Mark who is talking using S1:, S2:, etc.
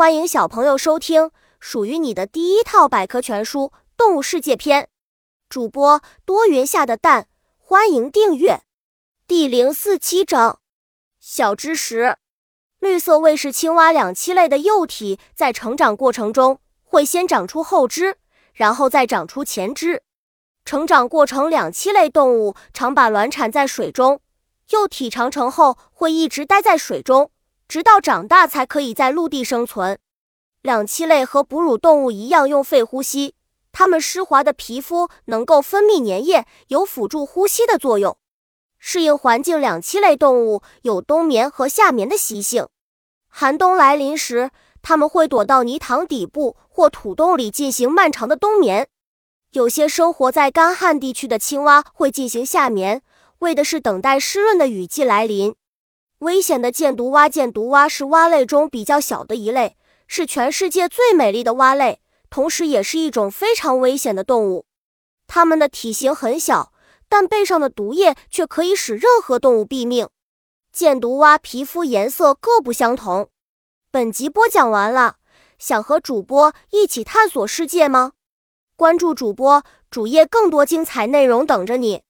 S1: 欢迎小朋友收听属于你的第一套百科全书《动物世界篇》。主播多云下的蛋，欢迎订阅。第零四七章：小知识。绿色卫士青蛙两栖类的幼体在成长过程中会先长出后肢，然后再长出前肢。成长过程，两栖类动物常把卵产在水中，幼体长成后会一直待在水中。直到长大才可以在陆地生存。两栖类和哺乳动物一样用肺呼吸，它们湿滑的皮肤能够分泌粘液，有辅助呼吸的作用。适应环境，两栖类动物有冬眠和夏眠的习性。寒冬来临时，它们会躲到泥塘底部或土洞里进行漫长的冬眠。有些生活在干旱地区的青蛙会进行夏眠，为的是等待湿润的雨季来临。危险的箭毒蛙，箭毒蛙是蛙类中比较小的一类，是全世界最美丽的蛙类，同时也是一种非常危险的动物。它们的体型很小，但背上的毒液却可以使任何动物毙命。箭毒蛙皮肤颜色各不相同。本集播讲完了，想和主播一起探索世界吗？关注主播主页，更多精彩内容等着你。